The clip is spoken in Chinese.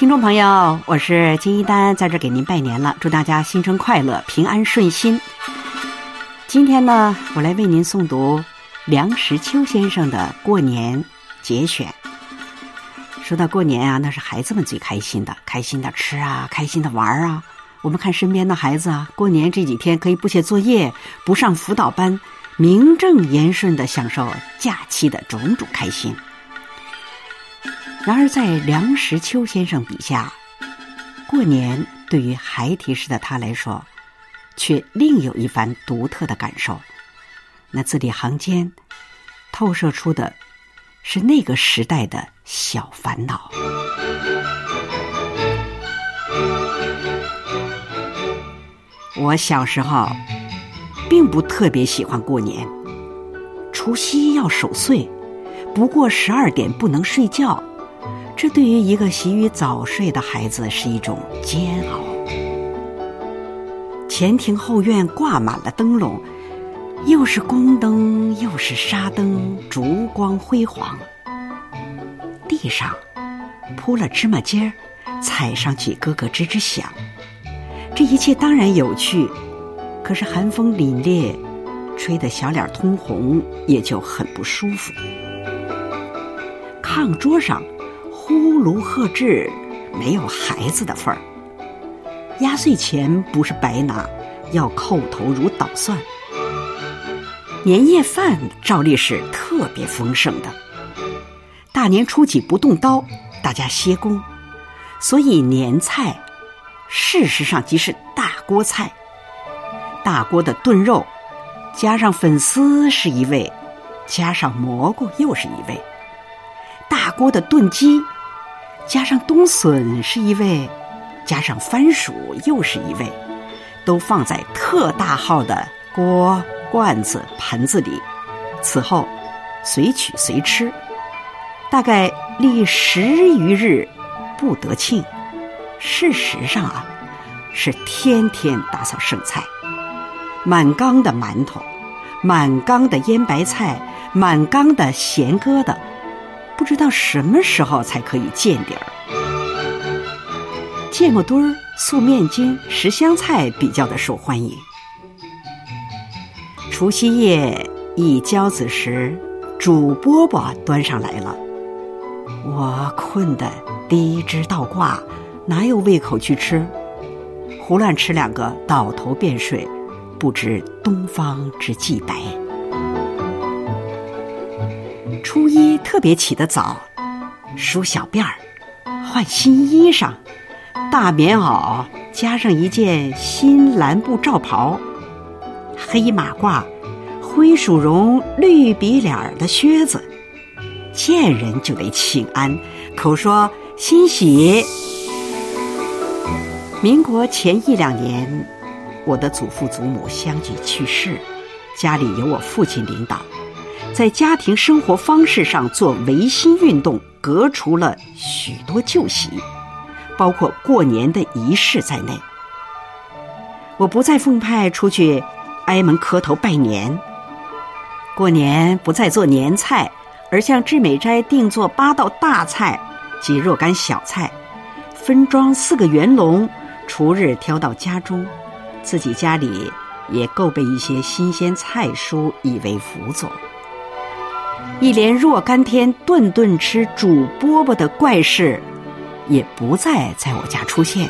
听众朋友，我是金一丹，在这给您拜年了，祝大家新春快乐，平安顺心。今天呢，我来为您诵读梁实秋先生的《过年节选》。说到过年啊，那是孩子们最开心的，开心的吃啊，开心的玩啊。我们看身边的孩子啊，过年这几天可以不写作业，不上辅导班，名正言顺的享受假期的种种开心。然而，在梁实秋先生笔下，过年对于孩提时的他来说，却另有一番独特的感受。那字里行间透射出的是那个时代的小烦恼。我小时候并不特别喜欢过年，除夕要守岁，不过十二点不能睡觉。这对于一个习于早睡的孩子是一种煎熬。前庭后院挂满了灯笼，又是宫灯又是纱灯，烛光辉煌。地上铺了芝麻尖儿，踩上去咯咯吱吱响。这一切当然有趣，可是寒风凛冽，吹得小脸通红，也就很不舒服。炕桌上。呼卢喝哧，没有孩子的份儿。压岁钱不是白拿，要叩头如捣蒜。年夜饭照例是特别丰盛的。大年初几不动刀，大家歇工，所以年菜事实上即是大锅菜。大锅的炖肉，加上粉丝是一味，加上蘑菇又是一味。大锅的炖鸡。加上冬笋是一味，加上番薯又是一味，都放在特大号的锅、罐子、盆子里。此后，随取随吃，大概历十余日不得庆。事实上啊，是天天打扫剩菜，满缸的馒头，满缸的腌白菜，满缸的咸疙瘩。不知道什么时候才可以见底儿。芥末墩儿、素面筋、十香菜比较的受欢迎。除夕夜一交子时，煮饽饽端上来了，我困得低枝倒挂，哪有胃口去吃？胡乱吃两个，倒头便睡，不知东方之既白。初一特别起得早，梳小辫儿，换新衣裳，大棉袄加上一件新蓝布罩袍，黑马褂，灰鼠绒绿鼻脸儿的靴子，见人就得请安，口说欣喜。民国前一两年，我的祖父祖母相继去世，家里由我父亲领导。在家庭生活方式上做维新运动，革除了许多旧习，包括过年的仪式在内。我不再奉派出去挨门磕头拜年。过年不再做年菜，而向志美斋定做八道大菜及若干小菜，分装四个圆笼，除日挑到家中，自己家里也够备一些新鲜菜蔬以为辅佐。一连若干天顿顿吃煮饽饽的怪事，也不再在我家出现。